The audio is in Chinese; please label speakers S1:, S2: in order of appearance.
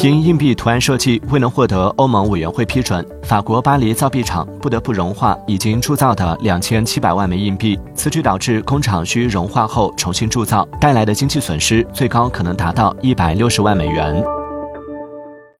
S1: 因硬币图案设计未能获得欧盟委员会批准法国巴黎造币厂不得不融化已经铸造的两千七百万枚硬币此举导致工厂需融化后重新铸造带来的经济损失最高可能达到一百六十万美元。